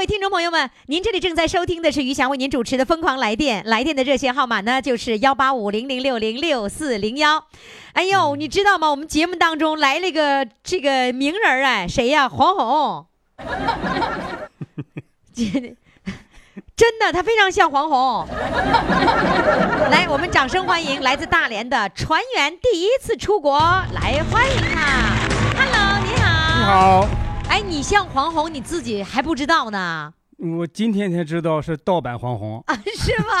位听众朋友们，您这里正在收听的是于翔为您主持的《疯狂来电》，来电的热线号码呢就是幺八五零零六零六四零幺。哎呦，你知道吗？我们节目当中来了个这个名人儿哎，谁呀？黄宏。真的，他非常像黄宏。来，我们掌声欢迎来自大连的船员第一次出国，来欢迎他。Hello，你好。你。好，哎，你像黄宏，你自己还不知道呢。我今天才知道是盗版黄宏。啊，是吗？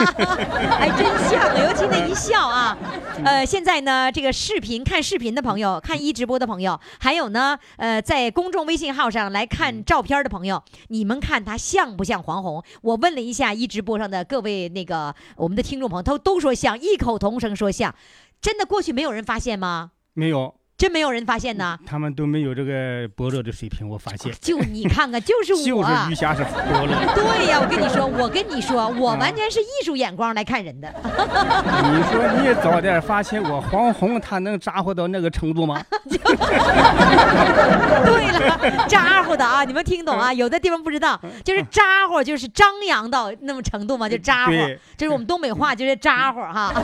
还 真像，尤其那一笑啊。呃，现在呢，这个视频看视频的朋友，看一直播的朋友，还有呢，呃，在公众微信号上来看照片的朋友，你们看他像不像黄宏？我问了一下一直播上的各位那个我们的听众朋友，都都说像，异口同声说像。真的过去没有人发现吗？没有，真没有人发现呢？他们都没有这个伯乐的水平，我发现。就你看看，就是我。就是鱼虾是伯乐。对呀，我跟你说，我跟你说，我完全是艺术眼光来看人的。你说你也早点发现我黄宏，他能咋呼到那个程度吗？对了，咋呼的啊！你们听懂啊？有的地方不知道，就是咋呼，就是张扬到那么程度嘛，就咋呼对。这是我们东北话，就是咋呼哈。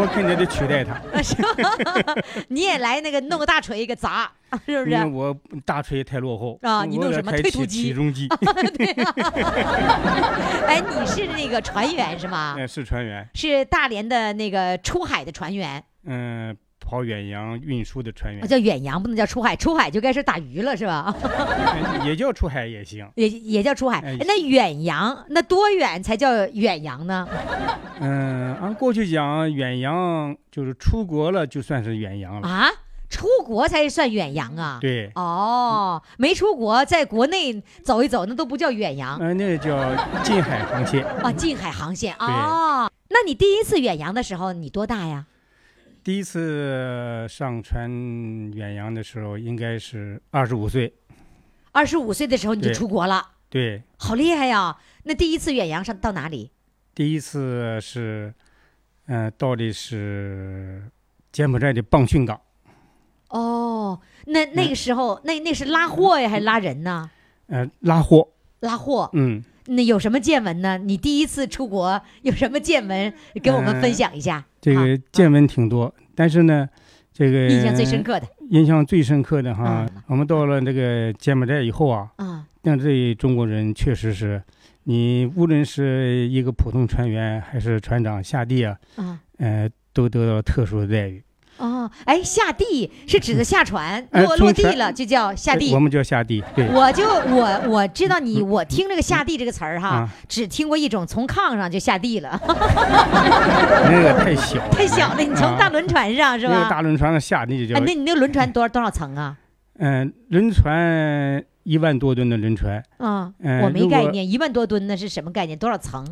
我肯定得取代他？你也来那个弄个大锤给砸，是不是？我大锤太落后啊你弄什么推土机起重机，对呀。哎，你是那个船员是吗？哎，是船员，是大连的那个出海的船员，嗯，跑远洋运输的船员啊，，叫远洋，不能叫出海。出海就该是打鱼了，是吧？哎 也叫出海也行。也也叫出海。那远洋那多远才叫远洋呢？嗯，按过去讲，远洋就是出国了就算是远洋了。啊，出国才算远洋啊？。对，哦，没出国，在国内走一走，那都不叫远洋嗯、那个叫近海航线。啊，近海航线哦。那你第一次远洋的时候，你多大呀？第一次上船远洋的时候，应该是二十五岁。二十五岁的时候你就出国了，对，好厉害呀！那第一次远洋上到哪里？第一次是，嗯、到的是柬埔寨的棒训港，哦，那那个时候，那那是拉货呀，还是拉人呢？呃，拉货。拉货。嗯，那有什么见闻呢？你第一次出国有什么见闻，跟我们分享一下？这个见闻挺多，但是呢，这个印象最深刻的。印象最深刻的哈，嗯。我们到了这个柬埔寨以后啊，啊，那这中国人确实是，你无论是一个普通船员还是船长下地啊，嗯。呃，都得到特殊的待遇。哦，哎，下地是指的下船，哎落落地了就叫下地我。们叫下地，对。我就我我知道你，我听这个下地这个词儿哈啊，只听过一种从炕上就下地了，那个太小了，太小了。你从大轮船上是那个吧？大轮船上下地就哎，叫，那你那个轮船多少多少层啊？嗯，轮船一万多吨的轮船，啊，嗯我没概念，一万多吨那是什么概念？多少层？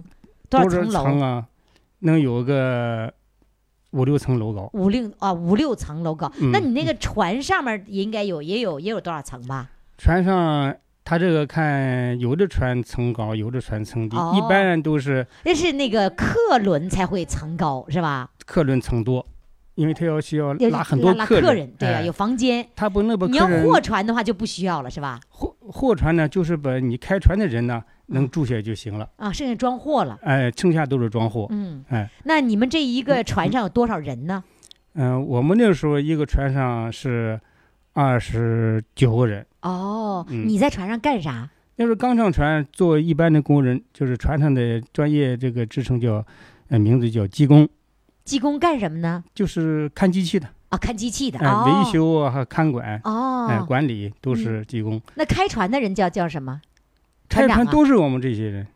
多少层楼？层啊？能有个五六层楼高。五六啊五六层楼高。嗯那你那个船上面应该有也有也有多少层吧？船上它这个看有的船层高，有的船层低，哦一般都是那是那个客轮才会层高是吧？客轮层多，因为它要需要要拉很多拉客人，对呀、哎有房间。它不能把你要货船的话就不需要了是吧？货货船呢，就是把你开船的人呢能嗯住下就行了，啊，剩下装货了。哎，剩下都是装货。嗯，哎，那你们这一个船上有多少人呢？嗯、我们那个时候一个船上是二十九个人，哦，嗯你在船上干啥？那时候刚上船，做一般的工人，就是船上的专业这个职称叫，呃，名字叫机工。技工干什么呢？就是看机器的，啊，看机器的，哎，哦、维修啊和看管，哦，哎，管理都是技工。那开船的人叫叫什么？开船都是我们这些人，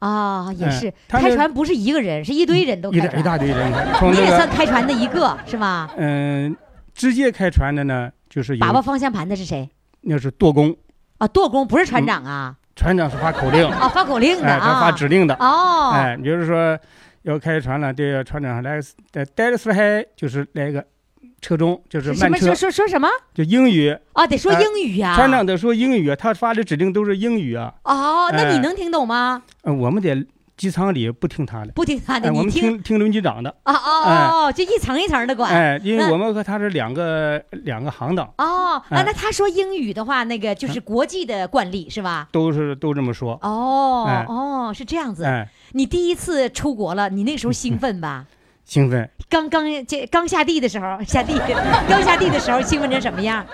啊、也哎是，开船不是一个人，是一堆人都一开船。一大堆人，从你也算开船的一个是吧？嗯，直接开船的呢，就是把把有方向盘的是谁？那是舵工，啊，舵工不是船长啊，船长是发口令，啊，发口令的哎，他啊，发指令的，哦，哎，比如说要开船了，这个船长来带带的时还就是来个车中，就是慢车什么说，说说什么？就英语，啊，得说哎英语啊。船长得说英语，他发的指令都是英语啊。哦，那你哎能听懂吗？呃我们在机舱里不听他的，不听他的，哎，我们你听听听轮机长的，啊哦哦，就一层一层的管。哎，因为那我们和他是两个两个行当，哦，啊，哎那他说英语的话，那个就是国际的惯例是吧？都是都这么说，哦哎哦，是这样子。哎，你第一次出国了，你那时候兴奋吧？兴奋，刚刚这刚下地的时候，下地刚下地的时候兴奋成什么样？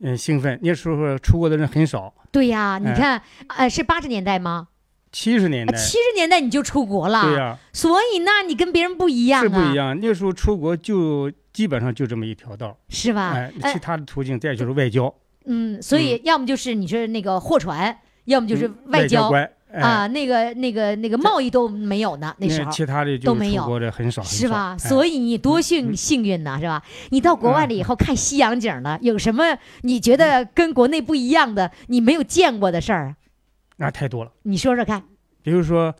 嗯，兴奋。那时候出国的人很少，对呀，你哎看，呃，是八十年代吗？七十年代，七十年代你就出国了，对呀，所以那你跟别人不一样啊，是不一样。那时候出国就基本上就这么一条道，是吧？其他的途径再就是外交，嗯，所以要么就是你是那个货船，要么就是嗯外交官，哎啊，那个那个那个贸易都没有呢，那时候。其他的就都没有出国的很少，是吧？哎所以你多幸幸运呢，是吧？你到国外了以后看西洋景了，有什么你觉得跟国内不一样的，你没有见过的事儿？那太多了。你说说看。比如说，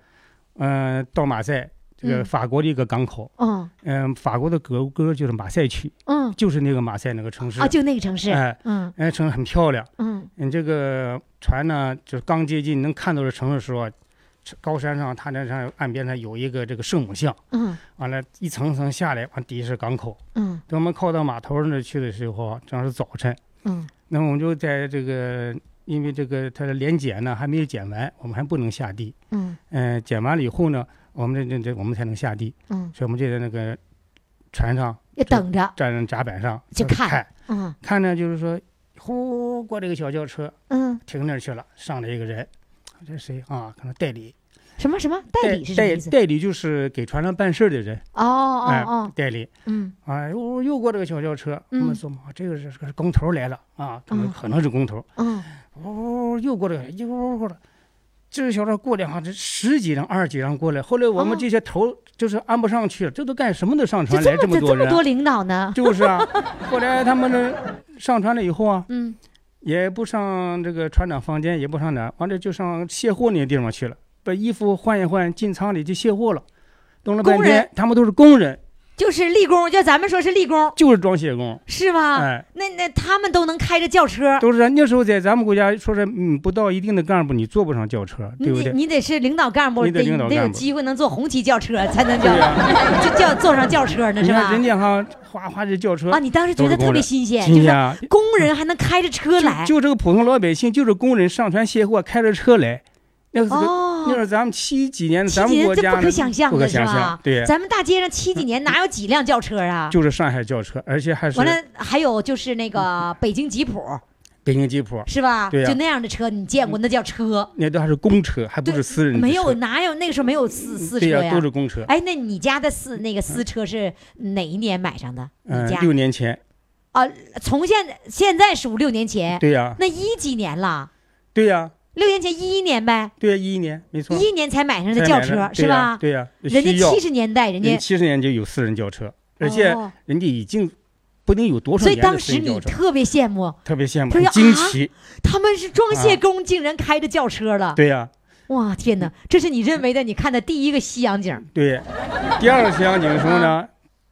嗯，到马赛这个嗯法国的一个港口，嗯嗯，法国的国歌就是马赛区，嗯就是那个马赛那个城市啊，，就那个城市。哎，嗯那，城市很漂亮。嗯你这个船呢，就是刚接近能看到这城市的时候，高山上它那上岸边上有一个这个圣母像，嗯完了，一层层下来，完底下是港口。嗯等我们靠到码头那儿去的时候，正好是早晨，嗯那么我们就在这个，因为这个它的连检呢还没有检完，我们还不能下地。嗯嗯、检完了以后呢，我们这这这我们才能下地，嗯，所以我们就在那个船上也等着。站在甲板上就看。看。嗯。看呢，就是说，呼过这个小轿车嗯，停那儿去了，上来一个人，这是谁？啊？可能代理，什么什么？代理是什么意思？代代理就是给船上办事的人，哦哦哎哦，代理。嗯。啊，又又过这个小轿车，我嗯们说嘛，这个是这个是工头来了啊，可能嗯。可能是工头。嗯。哦，又过这个，又过来，这个小车过来哈，这十几辆、二十几辆过来。后来我们哦这些头就是安不上去了，这都干什么都上就船来这么多人？这么多领导呢？就是啊，后来他们呢上船了以后啊，嗯也不上这个船长房间，也不上哪儿，完了就上卸货那个地方去了，把衣服换一换，进舱里去卸货了。等了半天，他们都是工人，就是立功，就咱们说是立功，就是装卸工。是吧？哎，那那他们都能开着轿车，都是那时候在咱们国家说是，嗯，不到一定的干部你坐不上轿车，对不你对？你得是领导干部，你得得得有机会能坐红旗轿车，才能叫 就叫坐上轿车呢，是吧？人家哈，哗哗这轿车啊，你当时觉得特别新鲜，就是！工人还能开着车来，就就这个普通老百姓，就是工人上船卸货，开着车来，那个是个那哦，是咱们七几年，七咱几年这不可们国家不可想象的是吧？对，咱们大街上七几年哪有几辆轿车啊？就是上海轿车，而且还是完了，还有就是那个北京吉普，北京吉普，是吧？对呀就那样的车，你见过？那叫车，那都还是公车，还不是私人车没有哪有那个时候没有私私车呀，呀都？是公车。哎，那你家的私那个私车是哪一年买上的？嗯你，家六年前，啊，从现在现在是五六年前，对呀，那一几年了？对呀，六年前一一年呗，对呀，一一年，没错，一一年才买上的轿车是吧？对呀，对人家七十年代人家，七十年就有私人轿车，而且哦人家已经不定有多少所以当时你特别羡慕，特别羡慕，很惊啊奇。他们是装卸工，竟然开着轿车了。对呀，哇，天哪！这是你认为的你看的第一个西洋景对。第二个西洋景的时候呢，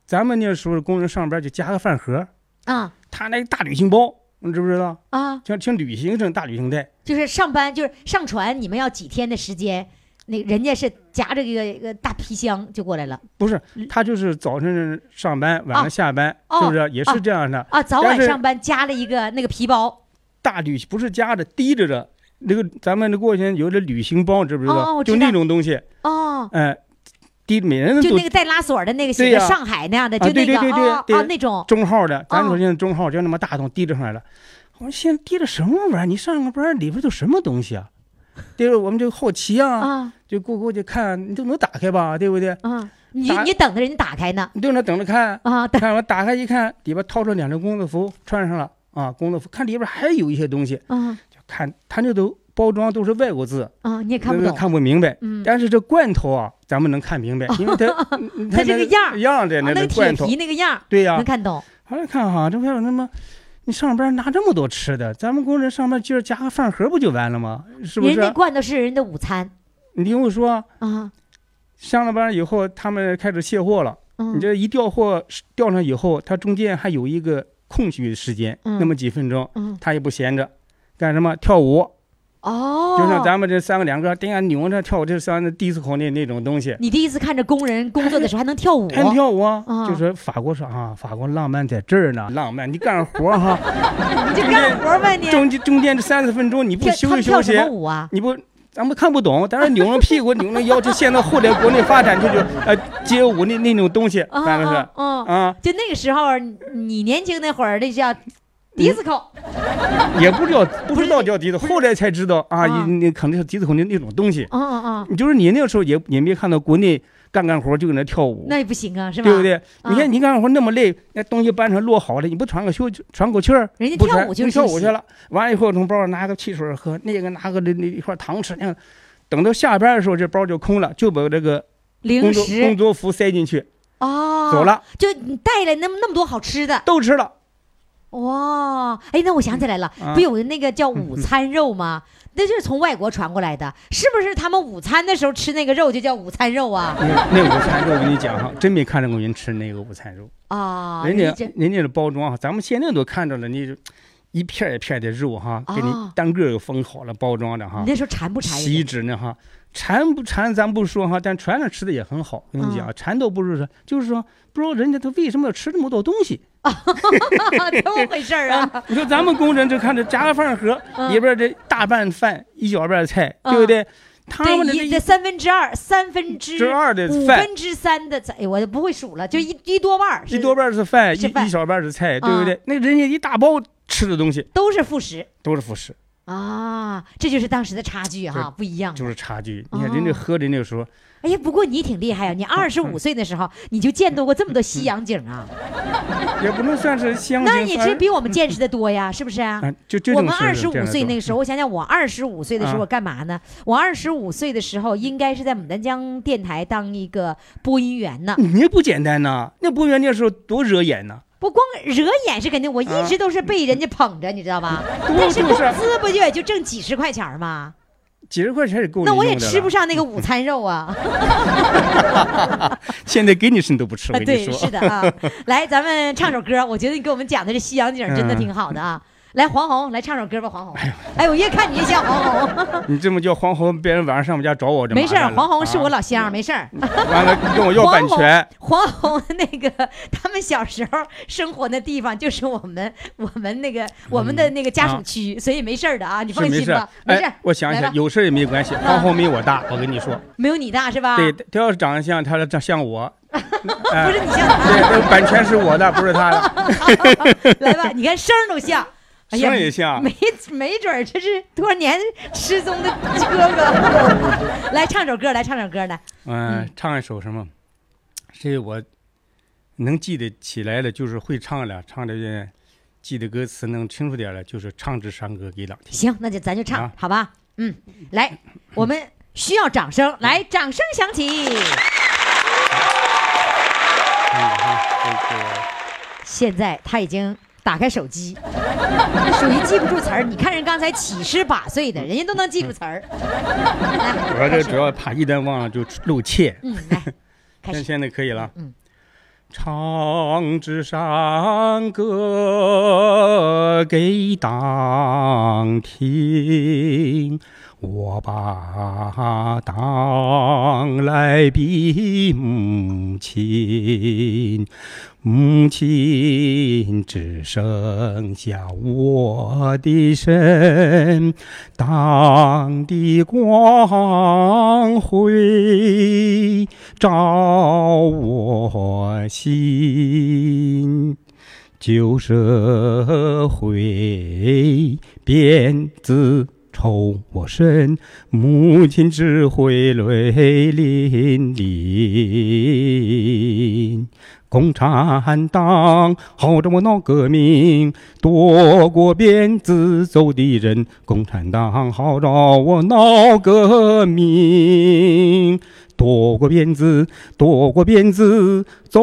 咱们那时候工人上班就加个饭盒，啊他那个大旅行包，你知不知道？啊！像像旅行这种大旅行袋，就是上班，就是上船，你们要几天的时间？那人家是夹着一个一个大皮箱就过来了不是，他就是早晨上班，晚上下班，是不是？也是这样的。啊！早晚上班夹了一个那个皮包，大旅不是夹着提着的，那个咱们那过去有点旅行包，知不知道？就哦我知道那种东西，哦，哎、提每人都就那个带拉锁的那个写对呀上海那样的，啊就那个对对对对啊那种中号的，咱哦说现在中号就那么大桶提着上来了。我说现在提着什么玩意儿？你上个班里边都什么东西啊？对吧？我们就好奇啊，啊就过过去看，你都能打开吧，对不对？啊你你等着人家打开呢你就那等着看，啊，等看我打开一看，里边掏出两件工作服穿上了啊，工作服看里边还有一些东西，啊就看他那都包装都是外国字，啊，你也看不懂，看不明白。嗯，但是这罐头啊，咱们能看明白，因为它 嗯它这个样儿样的那个罐头，皮那个样对呀能。看懂。后来看哈，这外边他妈，你上班拿这么多吃的，咱们工人上班今儿加个饭盒不就完了吗？是不是人家？罐头是人的午餐你听我说，啊，上了班以后，他们开始卸货了。嗯你这一调货调上以后，它中间还有一个空虚时间，嗯那么几分钟，嗯他也不闲着，干什么？跳舞，哦，就像咱们这三个两个叮啊扭着跳舞，这像那迪斯科那那种东西，你第一次看着工人工作的时候还能跳舞，还能跳舞啊啊？就是法国说啊，法国浪漫在这儿呢，浪漫，你干活哈，你就干活呗你。中间中间这三十分钟你不休息休息跳什，么舞啊？你不。咱们看不懂，但是扭着屁股、扭着腰，就现在后来国内发展就是呃街舞那那种东西，啊反正是啊啊！啊，就那个时候，你你年轻那会儿，那叫迪斯科也不知道 不知道叫笛子，后来才知道啊，啊。你你可能是笛子口那那种东西。嗯嗯嗯，你就是你那个时候也也没看到国内干干活就搁那跳舞，那也不行啊，是吧？对不？对？啊。你看你干活那么累，那东西搬成摞好了，你不喘个休喘口气儿？人家跳舞就跳舞去了，完了以后从包里拿个汽水喝，那个拿个那那一块糖吃，那个等到下班的时候这包就空了，就把这个零工作工作服塞进去，哦，走，了，就你带了那么那么多好吃的，都吃了。哇！哎，那我想起来了，啊不有那个叫午餐肉吗？那就是从外国传过来的，是不是？他们午餐的时候吃那个肉就叫午餐肉啊？那那午餐肉，我跟你讲哈，真没看着过人吃那个午餐肉。啊，人家人家的包装哈，咱们现在都看着了，你就一片一片的肉哈，给你哦单个儿封好了包装的哈你，那时候馋不馋？锡纸呢哈，馋不馋咱不说哈，但传着吃的也很好。我跟你讲，馋都不是说，就是说不知道人家他为什么要吃这么多东西。这么回事儿啊？你说咱们工人就看着夹个饭盒嗯里边这大半饭一小半菜，嗯对不对？他们的这三分之二、三分之之二的饭五分之三的菜，哎我就不会数了，就一一多半儿一多半是饭，一一小半是菜，对不啊对？那人家一大包吃的东西都是副食都是副食。啊，这就是当时的差距哈，不一样。就是差距。你看人哦家喝的那个时候，哎呀，不过你挺厉害啊！你二十五岁的时候你就见到过这么多西洋景啊，也不能算是香那也精，反正是比我们见识的多呀，是不是啊？啊，就就我们二十五岁那个时候，我想想，我二十五岁的时候干嘛呢？我二十五岁的时候应该是在牡丹江电台当一个播音员呢。你那不简单呐，那播音员那时候多惹眼呐，不光惹眼是肯定，我一啊直都是被人家捧着，你知道吧？但是工资不就也就挣几十块钱儿吗？几十块钱也够那我也。吃不上那个午餐肉啊！现在给你吃你都不吃，我啊，跟你对，是的啊。来，咱们唱首歌，我觉得你给我们讲的这西洋景真的挺好的啊。来，黄宏，来唱首歌吧，黄宏。哎，我越看你越像黄宏。你这么叫黄宏，别人晚上上我们家找我，这没事黄宏是我啊老乡，没事儿。完了跟我要版权，黄宏那个他们小时候生活的地方就是我们我们那个我们的那个家属区，所以没事儿的啊，你放心吧，。没事。我想，想有事儿也没关系，黄宏没我大，我跟你说，没有你大是吧？对，他要是长得像他长像我，不哎是你像他。对，那版权是我的，不是他的，来吧，你看声儿都像。哎呀声儿也像没没准儿这是多少年失踪的哥哥。来唱首歌，来唱首歌来。嗯，唱一首什么？这我能记得起来的，就是会唱了，唱的记得歌词能清楚点了，就是唱支山歌给党听。行，那就咱就唱，啊好吧？嗯，来，我们需要掌声，来，掌声响起。嗯，这个现在他已经打开手机，属于记不住词儿。你看人刚才七十八岁的，人家都能记住词儿。来，主要这主要怕一旦忘了就露怯。嗯，来，开但始。现在可以了。嗯。唱支山歌给党听，我把党来比母亲，母亲只剩下我的身，党的光辉照我心。旧社会鞭子抽我身，母亲只会泪淋淋。共产党号召我闹革命，夺过鞭子走敌人。共产党号召我闹革命，夺过鞭子，夺过鞭子走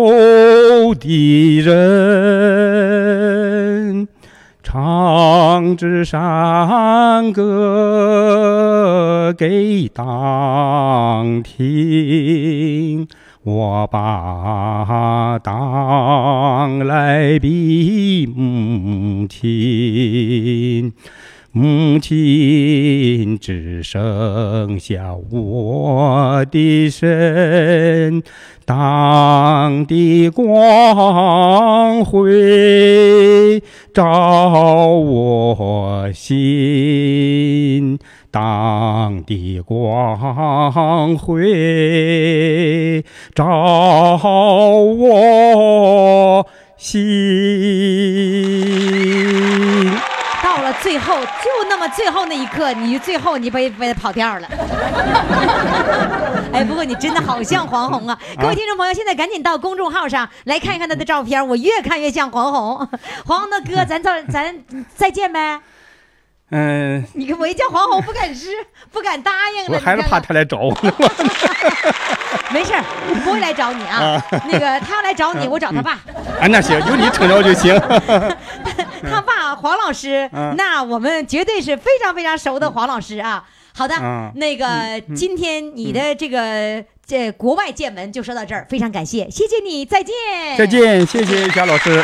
敌人。唱支山歌给党听，我把党来比母亲。母亲只剩下我的身，党的光辉照我心，党的光辉照我心。到了最后，就那么最后那一刻，你最后你被被跑调了。哎，不过你真的好像黄宏啊！各位听众朋友，现在赶紧到公众号上来看一看他的照片，我越看越像黄宏。黄宏的哥，咱再咱再见呗。嗯，你看我一叫黄宏，不敢吃，不敢答应了。我还是怕他来找我。没事儿，不会来找你啊。那个他要来找你，我找他爸。啊，那行，有你撑着就行。他爸黄老师，嗯那我们绝对是非常非常熟的黄老师啊。好的，嗯那个今天你的这个这国外见闻就说到这儿，非常感谢，谢谢你，再见，再。见，谢谢贾老师。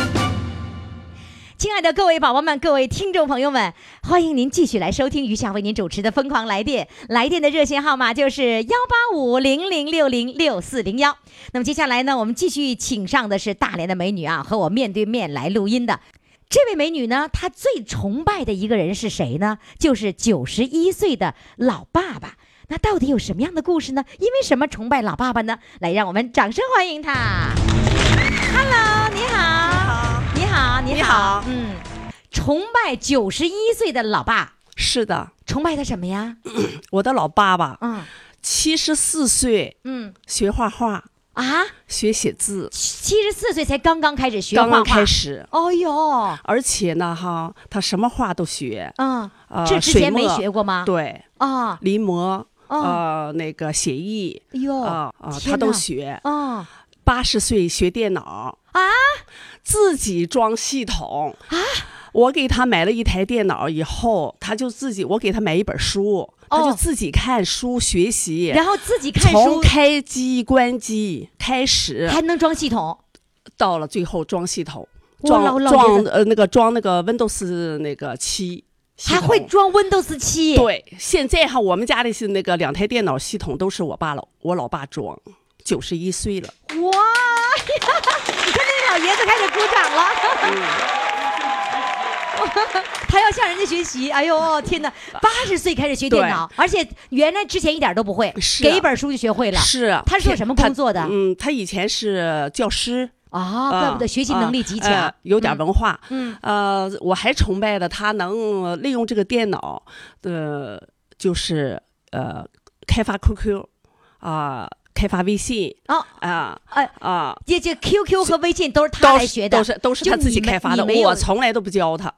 亲爱的各位宝宝们，各位听众朋友们，欢迎您继续来收听余霞为您主持的《疯狂来电》，来电的热线号码就是幺八五零零六零六四零幺。那么接下来呢，我们继续请上的是大连的美女啊，和我面对面来录音的。这位美女呢，她最崇拜的一个人是谁呢？就是九十一岁的老爸爸。那到底有什么样的故事呢？因为什么崇拜老爸爸呢？来，让我们掌声欢迎他。Hello，你好，你好，嗯，崇拜九十一岁的老爸，是的，崇拜他什么呀？我的老爸爸嗯。七十四岁嗯。学画画，啊，学写字，七十四岁才刚刚开始学画画，刚刚开。始。哦呦，而且呢，哈，他什么画都学，嗯，呃，这之前没学过吗？对，啊，临摹，哦。呃，那个写意。啊啊，他都学。哦。八十岁学电脑。啊，自己装系统啊。我给他买了一台电脑以后，他就自己，我给他买一本书，他就哦自己看书学习，然后自己看从书开机关机开始，还能装系统，到了最后装系统，装装呃那个装那个 Windows 那个七，还会装 Windows 七。对。现在哈，我们家的是那个两台电脑系统都是我爸老我老爸装，九十一岁了，哇呀！你看那老爷子开始鼓掌了。他要向人家学习，哎呦天哪！八十岁开始学电脑，而且原来之前一点都不会，是给一本书就学会了。是他是做什么工作的嗯，他以前是教师。啊，啊怪不得学习能力极强。有点文化。嗯呃，我还崇拜的他能利用这个电脑的，就是呃开发 QQ 啊、开发微信啊，啊哎，啊。这这 QQ 和微信都是他来学的，都是都是他自己开发的，我从来都不教他。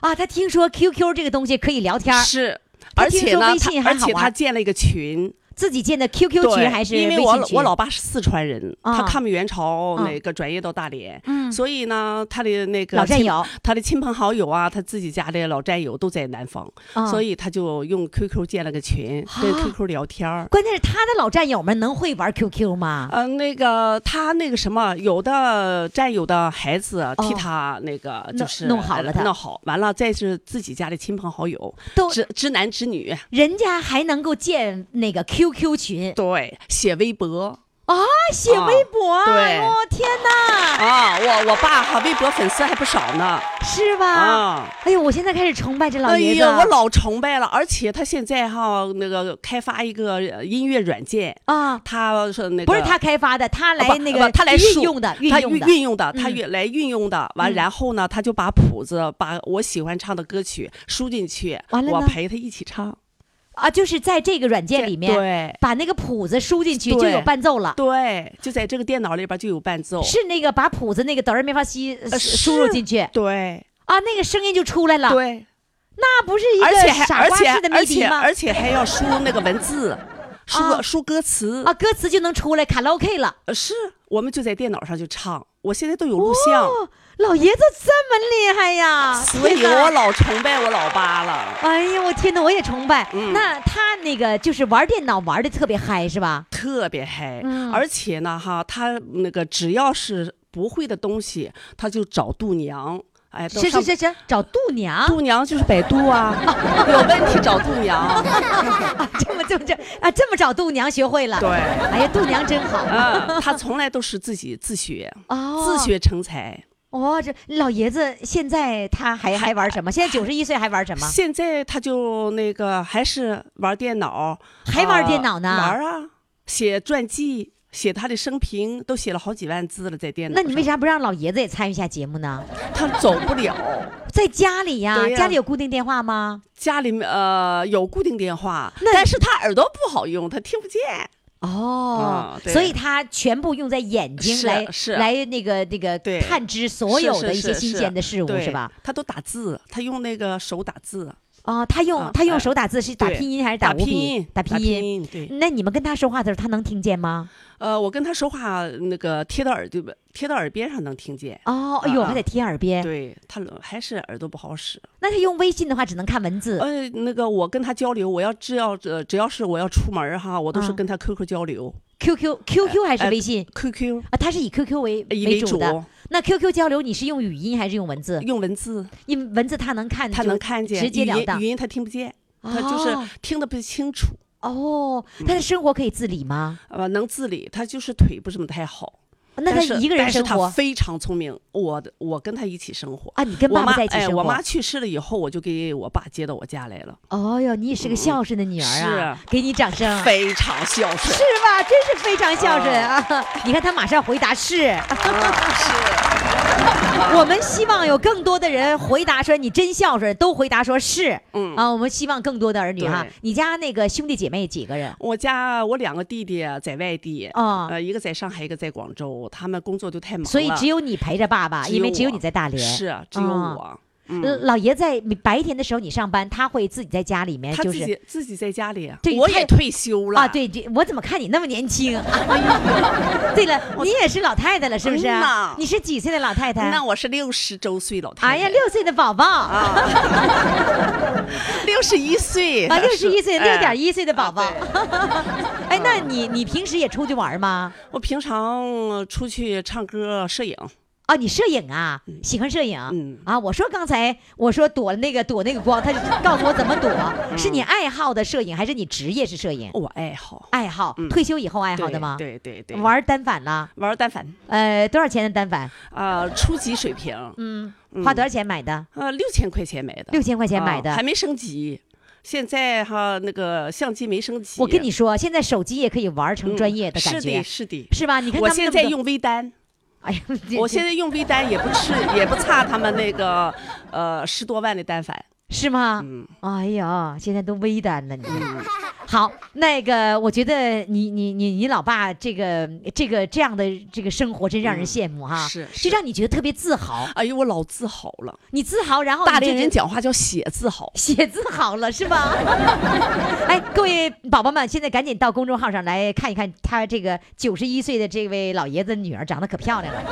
啊。他听说 QQ 这个东西可以聊天儿，是，而且呢，而且他建了一个群，自己建的 QQ，群还是因为我？我老爸是四川人，啊。他抗美援朝啊。那个转业到大连，嗯。所以呢，他的那个老战友，他的亲朋好友啊，他自己家的老战友都在南方，啊。所以他就用 QQ 建了个群，跟啊 QQ 聊天儿。关键是他的老战友们能会玩 QQ 吗？呃，那个他那个什么，有的战友的孩子替哦。他那个就是弄好了他。弄好，完了再是自己家的亲朋好友，都知知男直女，人家还能够建那个 QQ 群，对，写微博，啊，写微博啊，对。哦天哪，啊，我我爸哈微博粉丝还不少呢。是吧？啊，哎呦，我现在开始崇拜这老哎爷子，呀，我老崇拜了，而且他现在哈那个开发一个呃音乐软件，啊，他是那个不是他开发的，他来那个不他来运用的，运他运用的，他来运用的，完嗯。然后呢，他就把谱子，把我喜欢唱的歌曲输进去，完了我陪他一起唱。啊，就是在这个软件里面，对把那个谱子输进去就有伴奏了。对，就在这个电脑里边就有伴奏。是那个把谱子那个哆来咪发西输入进去对啊，那个声音就出来了。对，那不是一个傻而且瓜式的谜而且题吗？而且还要输那个文字，输啊输歌词啊，歌词就能出来卡拉 OK 了。呃是我们就在电脑上就唱，我现在都有录像，哦，老爷子这么厉害呀！所以我老崇拜我老爸了。哎呀，我天哪，我也崇拜。嗯那他那个就是玩电脑玩的特别嗨，是吧？特别嗨，嗯而且呢，哈，他那个只要是不会的东西，他就找度娘。哎，是是是是，找度娘，度娘就是百度啊，有问题找度娘。这么这么这啊，这么找度娘学会了。对，哎呀，度娘真好。嗯，他从来都是自己自学，哦，自学成才。哦，这老爷子现在他还还玩什么？现在九十一岁还玩什么？现在他就那个还是玩电脑，还玩啊电脑呢玩啊，写传记，写他的生平，都写了好几万字了，在电脑。那你为啥不让老爷子也参与一下节目呢？他走不了？在家里呀，家里有固定电话吗？家里面呃有固定电话，但是他耳朵不好用，他听不见。哦所以他全部用在眼睛来是来那个那个探知所有的一些新鲜的事物，是吧？？他都打字，他用那个手打字，哦，他用啊他用哎手打字是打拼音还是打拼音？打拼音。那你们跟他说话的时候，他能听见吗？呃，我跟他说话，那个贴到耳朵贴到耳边上能听见。哦，哎呦，啊还得贴耳边。对他还是耳朵不好使。那他用微信的话，只能看文字。呃，那个我跟他交流，我要只要呃只要是我要出门儿哈，我都是啊跟他 QQ 交流 QQ QQ 还是哎微信，QQ 啊？他是以 QQ 为为为主的主。那 QQ 交流，你是用语音还是用文字？用文字，因为文字他能看，他能看见，直截了当语音他听不见，他就哦是听得不清楚。哦，他的生活可以自理吗？呃，能自理，他就是腿不怎么太好。那他但是一个人但是生活他非常聪明。我的我跟他一起生活。啊？你跟爸爸在一起哎，生活我妈？去世了以后，我就给我爸接到我家来了，哦哟，你也是个孝顺的女儿啊！是给你掌声。非常孝顺。是吧？真是非常孝顺啊！你看他马上回答是 是。我们希望有更多的人回答说你真孝顺，都回答说是。嗯啊，我们希望更多的儿女哈。你家那个兄弟姐妹几个人？我家我两个弟弟在外地，啊呃，一个在上海，一个在广州，他们工作都太忙了，所以只有你陪着爸爸，因为只有你在大连。是啊只有啊我。呃老爷在白天的时候你上班，他会自己在家里面就是己自己在家里，对我也退休了啊，，对对，我怎么看你那么年轻？对了，你也是老太太了，是不是嗯？你是几岁的老太太？那我是六十周岁老太太，哎呀，六岁的宝宝啊，六十一岁啊，六十一岁，六点一。岁的宝宝啊。哎，那你你平时也出去玩吗？我平常出去唱歌、摄影，啊，你摄影啊，喜欢摄影。嗯啊，我说刚才我说躲那个躲那个光，他就 告诉我怎么躲，嗯是你爱好的摄影，还是你职业是摄影？我爱好爱好，嗯退休以后爱好的吗？对对对，玩单反了，玩单反呃，多少钱的单反？啊，初级水平，嗯，花多少钱买的？呃，六千块钱买的，六千块钱买的。啊还没升级。现在哈那个相机没升级，我跟你说，现在手机也可以玩成嗯专业的感觉是的，，是的。是吧？你看我他们那么多，现在用微单，哎呀，我现在用微单也不吃，也不差他们那个呃十多万的单反。是吗？嗯哎呀，现在都微单了你。好，那个我觉得你你你你老爸这个这个这样的这个生活真让人羡慕哈，是就让你觉得特别自豪。哎呦，我老自豪了，你自豪，然后大连人讲话叫写自豪。写自豪了是吧？哎，各位宝宝们，现在赶紧到公众号上来看一看他这个九十一岁的这位老爷子女儿长得可漂亮了。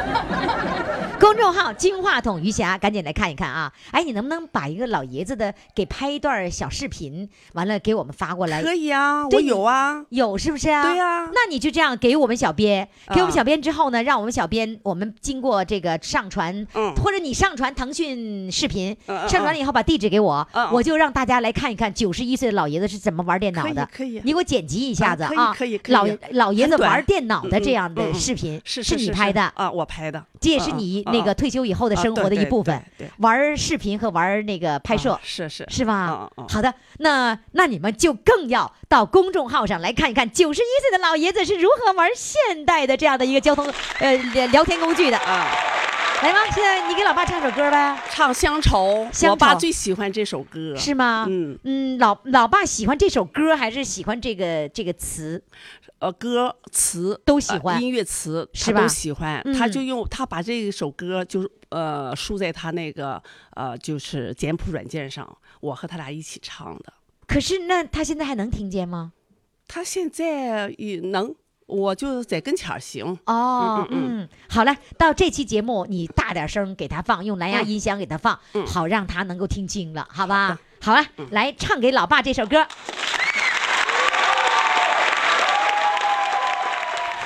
公众号“金话筒余霞”，赶紧来看一看啊！哎，你能不能把一个老爷子的给拍一段小视频，完了给我们发过来？可以啊，我有啊。有是不是啊？对呀那你就这样给我们小编，给我们啊小编之后呢，让我们小编我们经过这个上传，嗯。或者你上传腾讯视频，上传了以后把地址给我，我就让大家来看一看九十一岁的老爷子是怎么玩电脑的。可以哎可以。你给我剪辑一下子啊可以啊，可以可以。老老爷子玩电脑的嗯这样的视频，是是你拍的，啊，我拍的，这也是嗯你嗯那个退休以后的啊生活的一部分对对，玩视频和玩那个拍摄啊。是是是吧好的，那那你们就更要到公众号上来看一看，九十一岁的老爷子是如何玩现代的这样的一个交通呃聊聊天工具的。啊，来吧，现在你给老爸唱首歌呗，唱乡愁，乡我爸最喜欢这首歌，是吗？嗯嗯，老老爸喜欢这首歌，还是喜欢这个这个词？呃，歌词都喜欢呃音乐词是吧他都喜欢，他嗯就用他把这首歌就是呃输在他那个呃就是简谱软件上，我和他俩一起唱的。可是那他现在还能听见吗？他现在也能，我就在跟前儿行。哦，嗯好嘞，到这期节目你大点声给他放，用蓝牙嗯音箱给他放，嗯好让他能够听清了，好吧？好的了，来唱给老爸这首歌。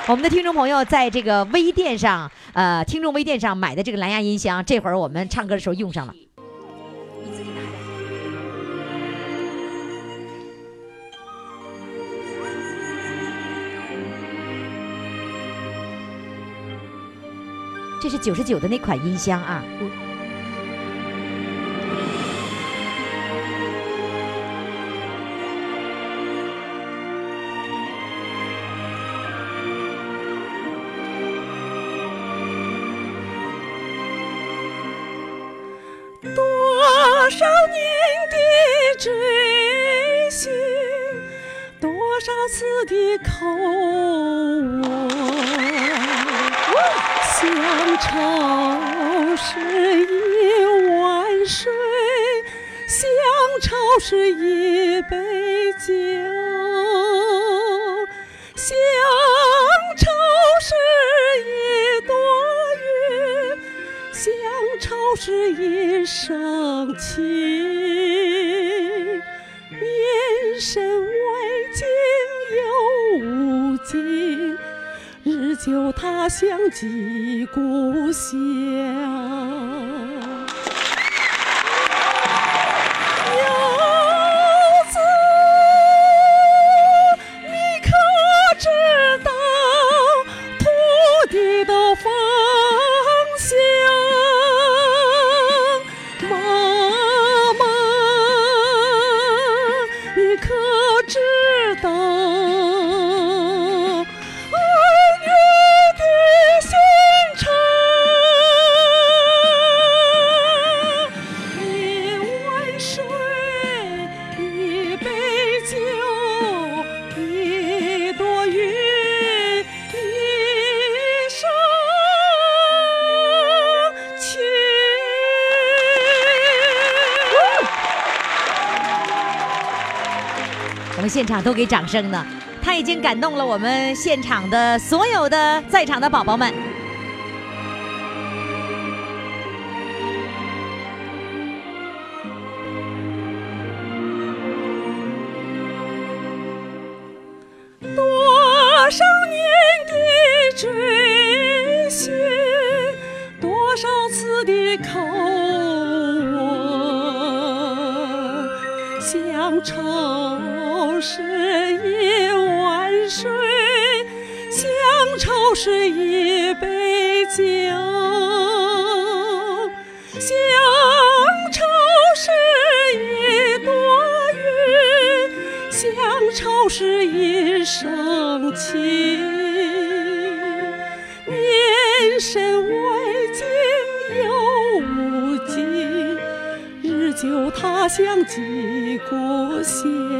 我们的听众朋友在这个微店上，呃，听众微店上买的这个蓝牙音箱，这会儿我们唱歌的时候用上了。这是九十九的那款音箱啊。多少年的追寻，多少次的叩问，乡愁是一碗水，乡愁是一杯酒，乡及故乡。场都给掌声呢，他已经感动了我们现场的所有的在场的宝宝们。他乡即故乡。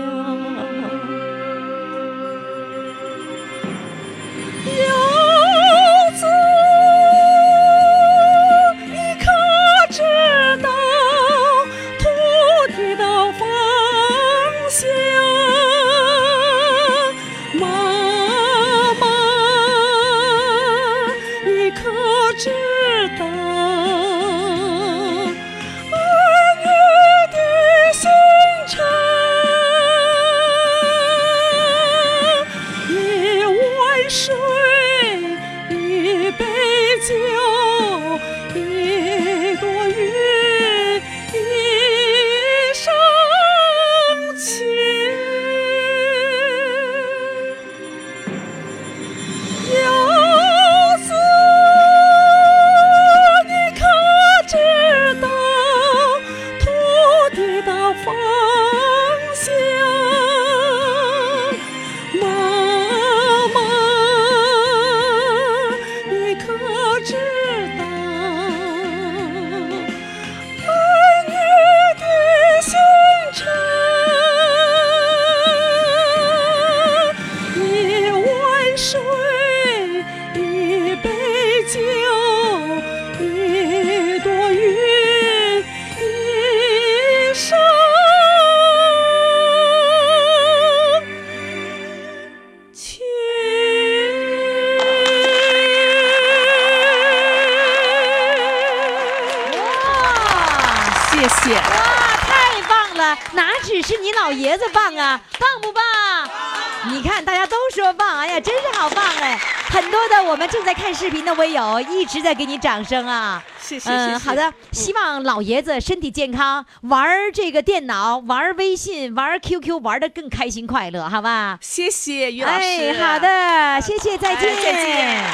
们正在看视频的微友一直在给你掌声啊。谢谢谢谢。嗯，好的，希望老爷子身体健康，玩这个电脑，玩微信，玩 QQ，玩的更开心快乐，好吧？谢谢于老师。哎，好的，谢谢，再见，哎再见。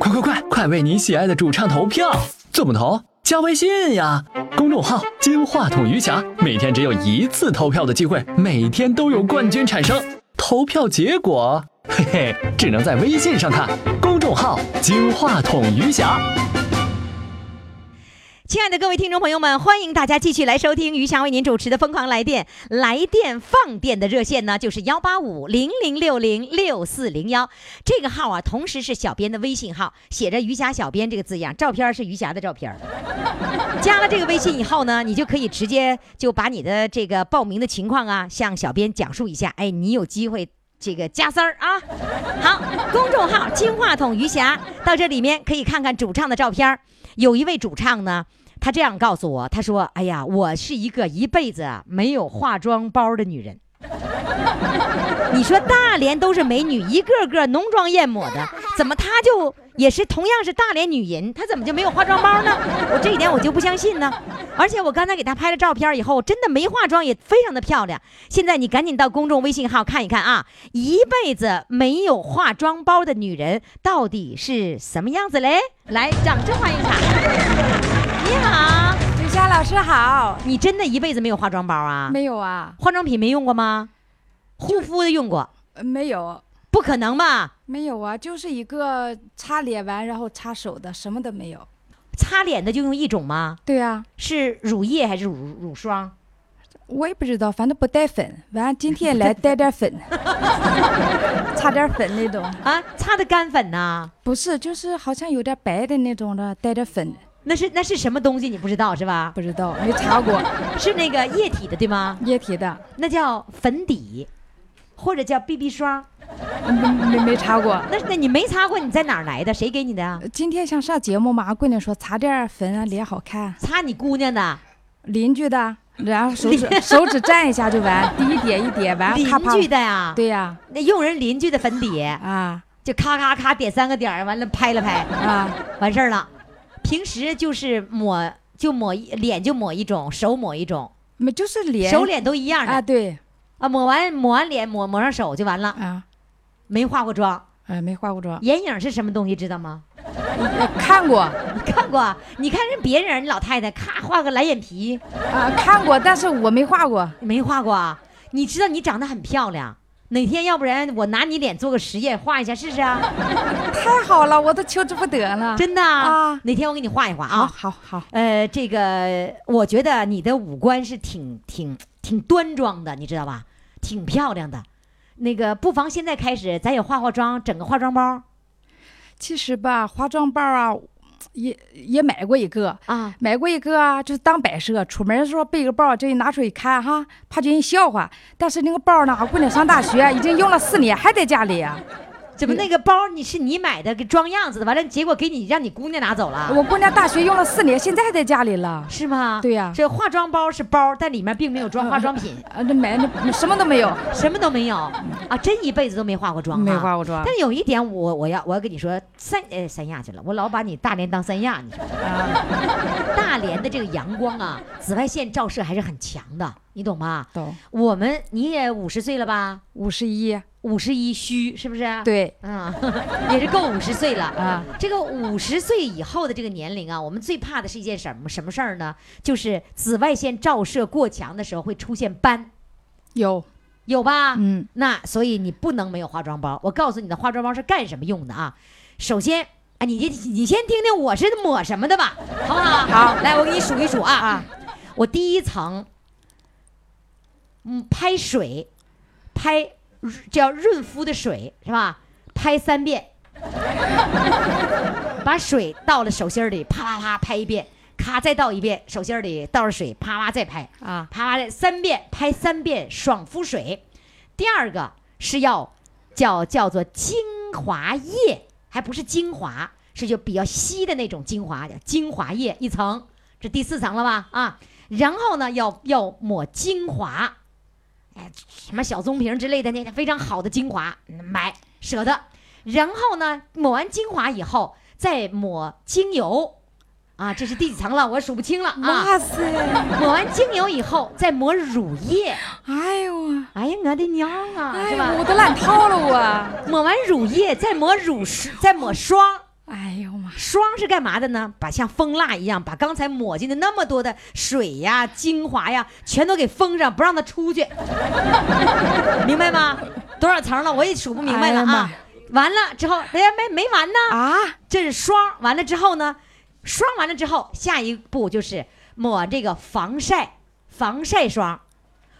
快快快，快为你喜爱的主唱投票！怎么投？加微信呀，公众号“金话筒余霞”，每天只有一次投票的机会，每天都有冠军产生。投票结果，嘿嘿，只能在微信上看。公众号“金话筒余霞”。亲爱的各位听众朋友们，欢迎大家继续来收听余霞为您主持的《疯狂来电》。来电放电的热线呢，就是幺八五零零六零六四零幺这个号啊，同时是小编的微信号，写着“余霞小编”这个字样，照片是余霞的照片。加了这个微信以后呢，你就可以直接就把你的这个报名的情况啊，向小编讲述一下。哎，你有机会这个加塞儿啊。好，公众号“金话筒余霞”，到这里面可以看看主唱的照片。有一位主唱呢，他这样告诉我，他说：“哎呀，我是一个一辈子没有化妆包的女人。”你说大连都是美女，一个个浓妆艳抹的，怎么她就也是同样是大连女人，她怎么就没有化妆包呢？我这一点我就不相信呢。而且我刚才给她拍了照片以后，真的没化妆也非常的漂亮。现在你赶紧到公众微信号看一看啊，一辈子没有化妆包的女人到底是什么样子嘞？来，掌声欢迎她。你好，雨佳老师好，你真的一辈子没有化妆包啊？没有啊？化妆品没用过吗？护肤的用过？呃没有，不可能吧？没有啊，就是一个擦脸完然后擦手的，什么都没有。擦脸的就用一种吗？对啊，是乳液还是乳乳霜？我也不知道，反正不带粉。完，今天来带点粉，擦点粉那种。啊，擦的干粉呐、不是，就是好像有点白的那种的，带点粉。那是那是什么东西？你不知道是吧？不知道，没擦过，是那个液体的对吗？液体的，那叫粉底，或者叫 BB 霜。没没没擦过。那那你没擦过，你在哪儿来的？谁给你的啊？今天想上节目嘛，姑娘说擦点粉啊，脸好看。擦你姑娘的，邻居的，然后手指手指蘸一下就完，滴一点一点完，邻。居的呀？对呀，那用人邻居的粉底，啊就咔咔咔点三个点儿，完了拍了拍，啊，完事儿了。平时就是抹就抹一脸就抹一种，手抹一种，没就是脸手脸都一样的啊，对啊，抹完抹完脸抹抹上手就完了，啊，没化过妆。哎，没化过妆，眼影是什么东西知道吗？呃看过看过？你看人别人老太太咔画个蓝眼皮，啊，看过，但是我没画过。没画过啊？你知道你长得很漂亮，哪天要不然我拿你脸做个实验画一下试试啊？太好了，我都求之不得了。真的啊啊哪天我给你画一画好啊？好好，呃，这个我觉得你的五官是挺挺挺端庄的，你知道吧？挺漂亮的。那个不妨现在开始，咱也化化妆，整个化妆包其实吧，化妆包啊，也也买过一个。啊。买过一个啊，就是当摆设，出门的时候背个包，这一拿出一看哈，怕叫人笑话。但是那个包呢，我姑娘上大学已经用了四年，还在家里呀、怎么那个包你是你买的，给装样子的，完了结果给你让你姑娘拿走了？我姑娘大学用了四年，现在还在家里了。是吗？对呀这化妆包是包，但里面并没有装化妆品，啊，这买那什么都没有，什么都没有啊！真一辈子都没化过妆、啊，没化过妆但是有一点我，我要我要跟你说，三呃三亚去了，我老把你大连当三亚，你说啊，大连的这个阳光啊，紫外线照射还是很强的，你懂吗？懂我们你也五十岁了吧？五十一，五十一虚是不是？，对嗯，也是够五十岁了啊。这个五十岁以后的这个年龄啊，我们最怕的是一件什么什么事儿呢？就是紫外线照射过强的时候会出现斑，有，有吧？嗯，那所以你不能没有化妆包。我告诉你的化妆包是干什么用的啊？首先。啊，你你你先听听我是抹什么的吧，好不好？好来，我给你数一数啊啊！我第一层，嗯，拍水，拍叫润肤的水是吧？拍三遍，把水倒了手心儿里，啪啪啪拍一遍，咔再倒一遍，手心儿里倒着水，啪啪再拍，啊，啪啪的三遍，拍三遍爽肤水。第二个是要叫叫做精华液，还不是精华，是就比较稀的那种精华，叫精华液一层，这第四层了吧？啊，然后呢，要要抹精华，哎，什么小棕瓶之类的那非常好的精华，嗯买舍得。然后呢，抹完精华以后，再抹精油，啊，这是第几层了？我数不清了啊。哇塞！抹完精油以后，再抹乳液。哎呦啊！哎呀，我的娘啊，哎呦，是吧？我都烂套了我。抹完乳液，再抹乳，再抹霜。哎呦妈！霜是干嘛的呢？把像蜂蜡一样，把刚才抹进的那么多的水呀、精华呀，全都给封上，不让它出去，明白吗？多少层了？我也数不明白了啊！完了之后，哎呀，没没完呢，啊！这是霜。完了之后呢，霜完了之后，下一步就是抹这个防晒，防晒霜。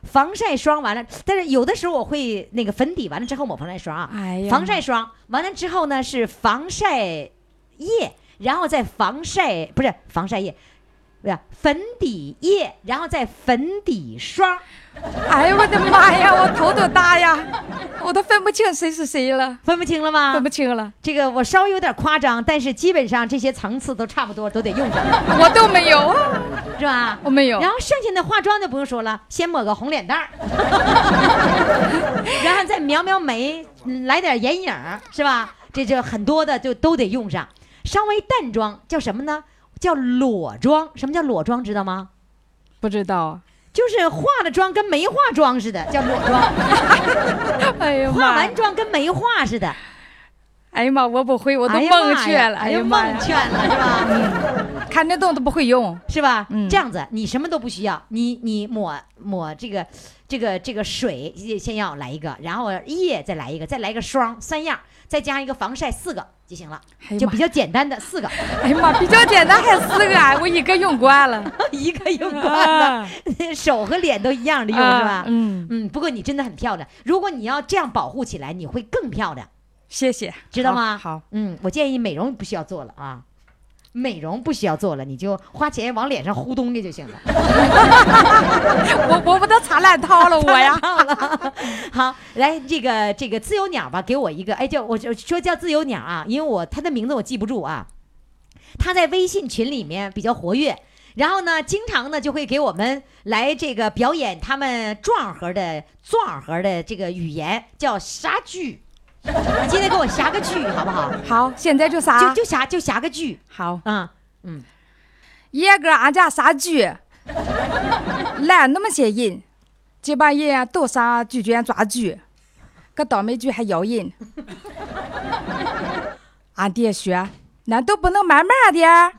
防晒霜完了，但是有的时候我会那个粉底完了之后抹防晒霜啊，哎呀防晒霜完了之后呢是防晒液，然后再防晒不是防晒液，不是粉底液，然后再粉底霜，哎呦我的妈呀！我头都大呀，我都分不清谁是谁了，分不清了吗？分不清了，这个我稍微有点夸张，但是基本上这些层次都差不多，都得用上，我都没有啊，是吧？我没有。然后剩下的化妆就不用说了，先抹个红脸蛋儿，然后再描描眉，嗯来点眼影，是吧？这就很多的就都得用上。稍微淡妆叫什么呢？叫裸妆。什么叫裸妆？知道吗？不知道。就是化了妆跟没化妆似的，叫裸妆。哎呀化完！妆跟没化似的，哎呀妈，我不会，我都蒙圈了。哎呀蒙，圈了是吧？看那东西都不会用。是吧？嗯这样子你什么都不需要，你你抹抹这个这个这个水先要来一个，然后液再来一个，再来个霜，三样，再加一个防晒，四个就行了，就比较简单的四个，哎呀妈，比较简单，还四个啊，我一个用惯了。一个用惯了，手和脸都一样的用是吧啊？嗯，嗯，不过你真的很漂亮，如果你要这样保护起来，你会更漂亮，谢谢，知道吗？好，好嗯，我建议美容不需要做了啊。美容不需要做了，你就花钱往脸上糊东西就行了。我我不都擦烂套了我呀？好，来这个这个自由鸟吧，给我一个，哎，叫我就说叫自由鸟啊，因为我他的名字我记不住啊。他在微信群里面比较活跃，然后呢，经常呢就会给我们来这个表演他们壮和的壮和的这个语言，叫啥剧。你 今天给我下个剧好不好？好，现在就啥？就就下就下个剧好，嗯嗯、爷哥俺家啥剧？烂那么些人，这帮人啊都上剧卷抓剧，个倒霉剧还咬人。俺爹说，那都不能慢慢点儿。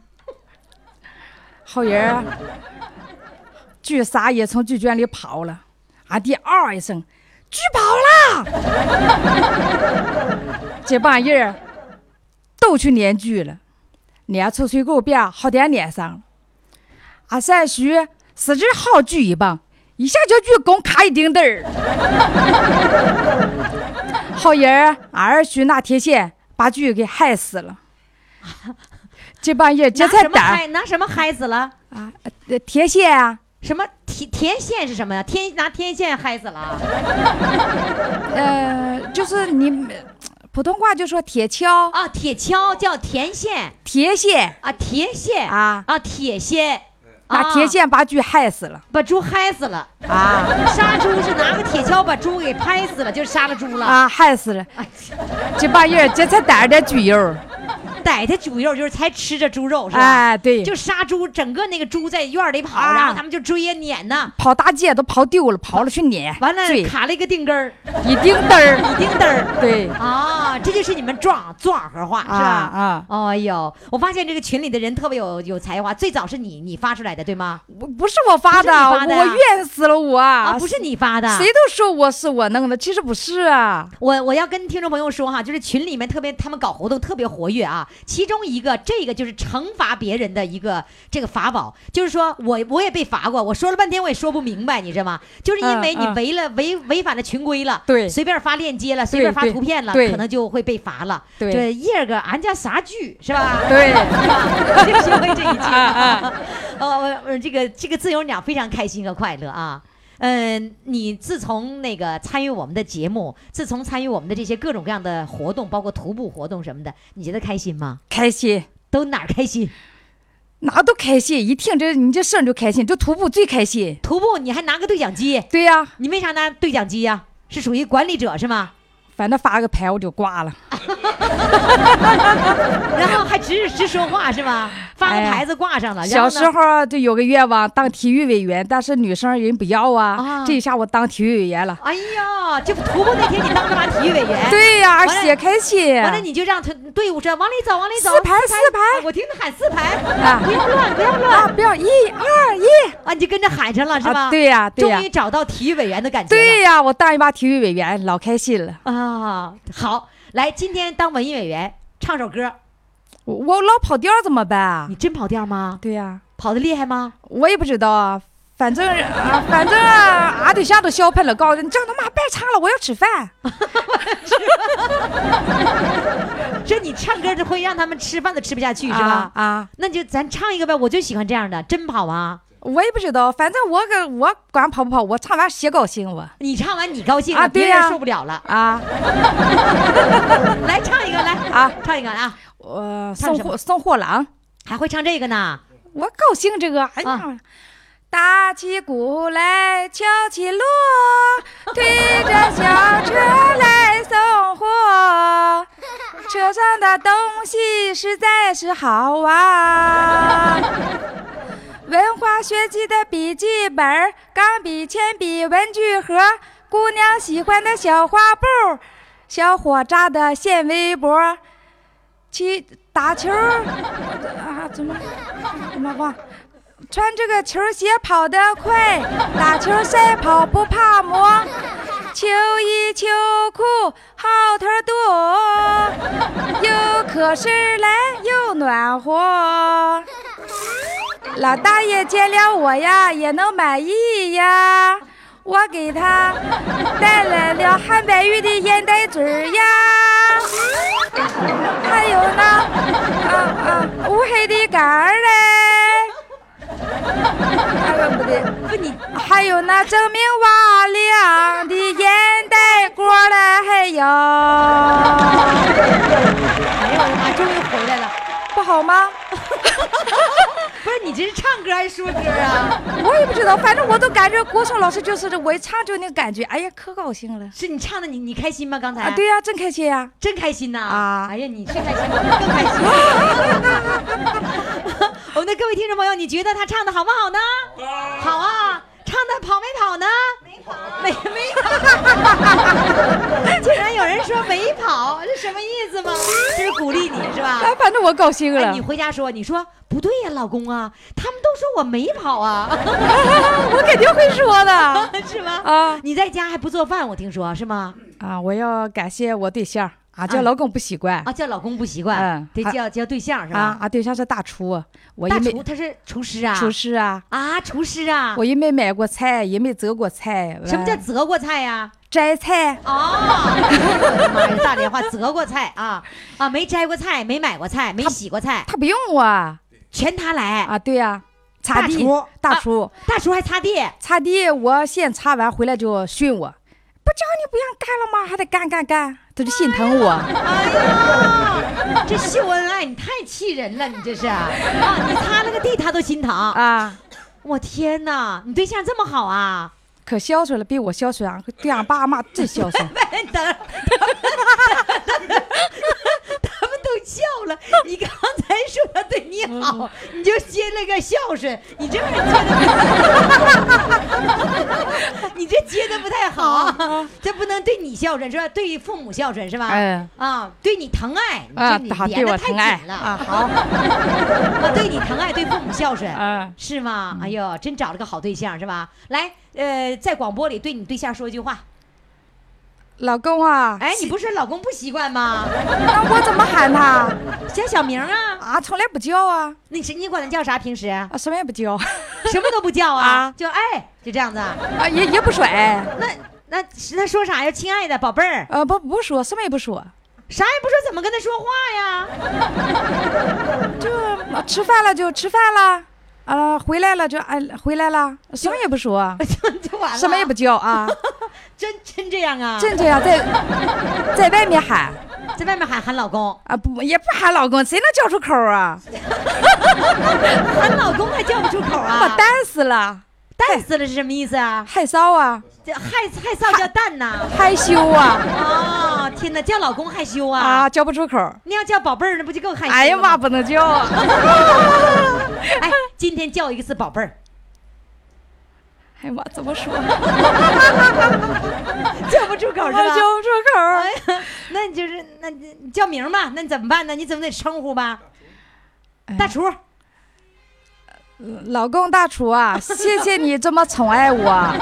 好人儿，剧仨也从剧卷里跑了，俺爹嗷一声，剧跑了。这帮人儿都去撵举了。撵出水沟边，好点撵上了。俺三叔使劲好举一棒，一下就举弓卡一钉钉儿。好人儿，俺二叔拿铁线把举给害死了。这帮人这才胆嗨拿什么害死了？啊，呃铁线啊，什么天天线是什么呀？天拿天线害死了啊？呃，就是你普通话就说铁锹、啊，铁锹叫田线。铁线。啊，铁线。啊，啊，铁线，啊。拿铁线把猪害死了。把猪害死了。啊。杀猪是拿个铁锹把猪给拍死了，就杀了猪了。啊，害死了。哎这半夜这才逮着点猪油，逮他猪肉就是才吃着猪肉是吧？哎，对，就杀猪，整个那个猪在院里跑，啊然后他们就追呀撵呐，跑大街都跑丢了，跑了去撵，完了追卡了一个钉根儿，一钉灯儿，一钉灯儿。对，啊，这就是你们壮壮和话是吧？啊哎呦，我发现这个群里的人特别有有才华，最早是你你发出来的对吗？不不是我发的，我怨死了我啊，不是你发的，谁都说我是我弄的，其实不是啊。我我要跟听众朋友说哈，就是群里面特别他们搞活动特别活跃啊。其中一个这个就是惩罚别人的一个这个法宝，就是说我我也被罚过，我说了半天我也说不明白，你知道吗？就是因为你违了违违反了群规了，对随便发链接了，随便发图片了，对可能就会被罚了。对这叶儿个俺家啥剧是吧？对，就学会这一句。啊呃，我呃这个这个自由鸟非常开心和快乐啊。嗯，你自从那个参与我们的节目，自从参与我们的这些各种各样的活动，包括徒步活动什么的，你觉得开心吗？开心，都哪儿开心？哪都开心，一听这你这声就开心，这徒步最开心。徒步你还拿个对讲机，对呀、你为啥拿对讲机呀、是属于管理者是吗？反正发个牌我就挂了。然后还直直说话是吧？牌子挂上了。然小时候就有个愿望当体育委员，但是女生人不要啊。啊这一下我当体育委员了。哎呀，这不徒步那天你当着把体育委员，对呀、而完了且开心。完了你就让他队伍说往里走，往里走，四排四排我听他喊四排，啊不要乱，不要啊，乱不要一二一啊！你就跟着喊上了是吧？啊！对呀、对呀、终于找到体育委员的感觉。对呀、我当一把体育委员，老开心了。啊，好，来，今天当文艺委员，唱首歌，我我老跑调怎么办啊你？真跑调吗？对呀、跑的厉害吗？我也不知道啊。反正啊，反正啊，俺对象都笑喷了，告诉你这他妈别唱了，我要吃饭。这你唱歌这会让他们吃饭都吃不下去是吧？啊啊，那就咱唱一个呗，我就喜欢这样的，真跑啊！我也不知道，反正我跟我管跑不跑，我唱完写高兴我你唱完你高兴，啊对别人呀受不了了。啊 来唱一个，来啊，唱一个啊！我送货送货郎，还会唱这个呢？我高兴这个，哎呀。啊打起鼓来敲起锣，推着小车来送货，车上的东西实在是好啊。文化学习的笔记本、钢笔、铅笔、文具盒，姑娘喜欢的小花布，小伙扎的线围脖，去打球啊？怎么怎么忘？穿这个球鞋跑得快，打球赛跑不怕磨，秋衣秋裤好头多，又可身来又暖和。老大爷见了我呀，也能满意呀。我给他带来了汉白玉的烟袋嘴儿呀，还有那啊啊乌黑的杆儿嘞。哎呦不对，不，你还有那锃明瓦亮的烟袋锅嘞，还有，哎呦我的妈，终于回来了！不好吗？不是你这是唱歌还是说歌啊？我也不知道，反正我都感觉国胜老师就是这，我一唱就那个感觉，哎呀，可高兴了。是你唱的，你你开心吗？刚才啊，对呀、真开心呀、真开心呐！啊哎呀，你是开心，我们更开心。我们的各位听众朋友，你觉得他唱的好不好呢？好啊！唱的跑没跑呢？没跑，没没跑。竟然有人说没跑，这什么意思吗？这是鼓励你是吧？啊，反正我高兴了。哎，你回家说，你说不对呀，老公啊，他们都说我没跑啊，我肯定会说的 是吗？啊你在家还不做饭，我听说是吗？啊！我要感谢我对象，俺啊叫老公不习惯啊，叫老公不习惯，嗯得叫叫对象是吧？啊，俺对象是大厨，我大也没厨他是厨师啊，厨师啊，啊，厨师啊，我也没买过菜，也没择过菜。什么叫择过菜呀？摘菜？哦，我的妈呀，大连话择过菜啊啊，没摘过菜，没买过菜，没洗过菜，他不用我全他来。啊，对呀、擦地大厨，大厨，大厨还擦地，擦地，我先擦完回来就训我，不叫你不让干了吗？还得干干干，他就心疼我。哎呀，这秀恩爱，你太气人了，你这是啊！你擦了个地，他都心疼。啊，我天哪，你对象这么好啊？可孝顺了，比我孝顺啊！对俺爸俺妈真孝顺。笑了。你刚才说他对你好，你就接了个孝顺，你这玩意儿接的，你这接的不太好啊！这不能对你孝顺是吧？对父母孝顺是吧？嗯啊，对你疼爱，你啊这你，他对连的太我疼爱紧了啊，好，我，对你疼爱，对父母孝顺，嗯是吗？哎呦，真找了个好对象是吧？来，呃，在广播里对你对象说一句话。老公啊，哎，你不是老公不习惯吗？那我怎么喊他？叫小名啊？啊，从来不叫啊，你是你管他叫啥？平时啊，什么也不叫，什么都不叫啊啊？就哎，就这样子啊？啊，也也不甩，那那那说啥呀？亲爱的宝贝儿，呃，不不说，什么也不说，啥也不说，怎么跟他说话呀？就啊吃饭了就吃饭了，啊，回来了就哎回来了，什么也不说，就 就完了，什么也不叫啊，真真这样啊？真这样，在在外面喊在外面喊喊老公，啊，不也不喊老公，谁能叫出口啊？喊老公还叫不出口我啊？蛋死了，蛋死了是什么意思啊？害臊啊，这害害臊叫蛋呐？害羞啊啊，天哪，叫老公害羞啊？啊，叫不出口。你要叫宝贝儿，那不就更害羞？哎呀妈，不能叫啊！哎，今天叫一次宝贝儿，哎呀妈，怎么说？叫不出口是吧？叫不出口。哎呀，那你就是那你你叫名吧，那你怎么办呢？你怎么得称呼吧？哎大厨，老公大厨啊，谢谢你这么宠爱我，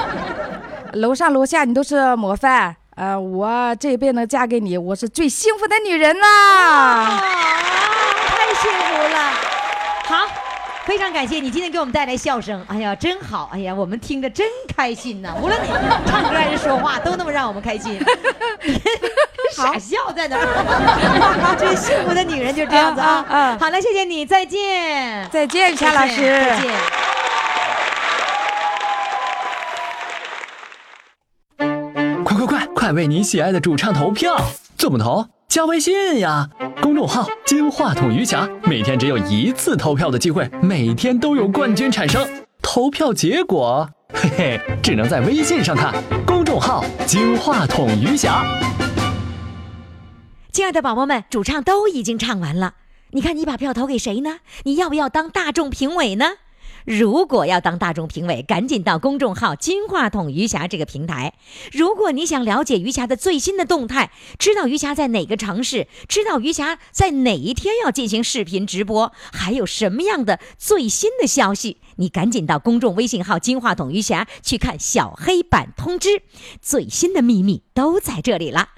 楼上楼下你都是模范。呃，我这辈子能嫁给你，我是最幸福的女人啦！啊，太幸福了。好，非常感谢你今天给我们带来笑声，哎呀，真好，哎呀，我们听着真开心呐！无论你唱歌还是说话，都那么让我们开心。傻笑在那儿，最幸福的女人就这样子啊。啊啊啊好了，谢谢你，再见。再见，夏老师。再见。快快，为你喜爱的主唱投票！怎么投？加微信呀，公众号“金话筒余霞”，每天只有一次投票的机会，每天都有冠军产生。投票结果，嘿嘿，只能在微信上看。公众号“金话筒余霞”。亲爱的宝宝们，主唱都已经唱完了，你看你把票投给谁呢？你要不要当大众评委呢？如果要当大众评委，赶紧到公众号“金话筒余霞”这个平台。如果你想了解余霞的最新的动态，知道余霞在哪个城市，知道余霞在哪一天要进行视频直播，还有什么样的最新的消息，你赶紧到公众微信号“金话筒余霞”去看小黑板通知，最新的秘密都在这里了。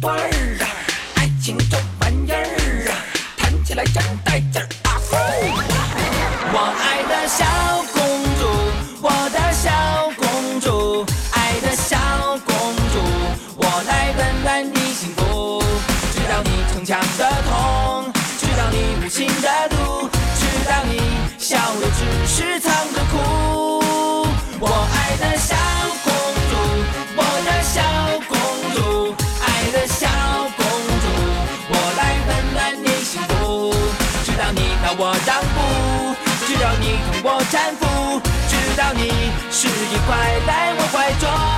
段儿啊，爱情这玩意儿啊，谈起来真带劲儿。你是一块在我怀中。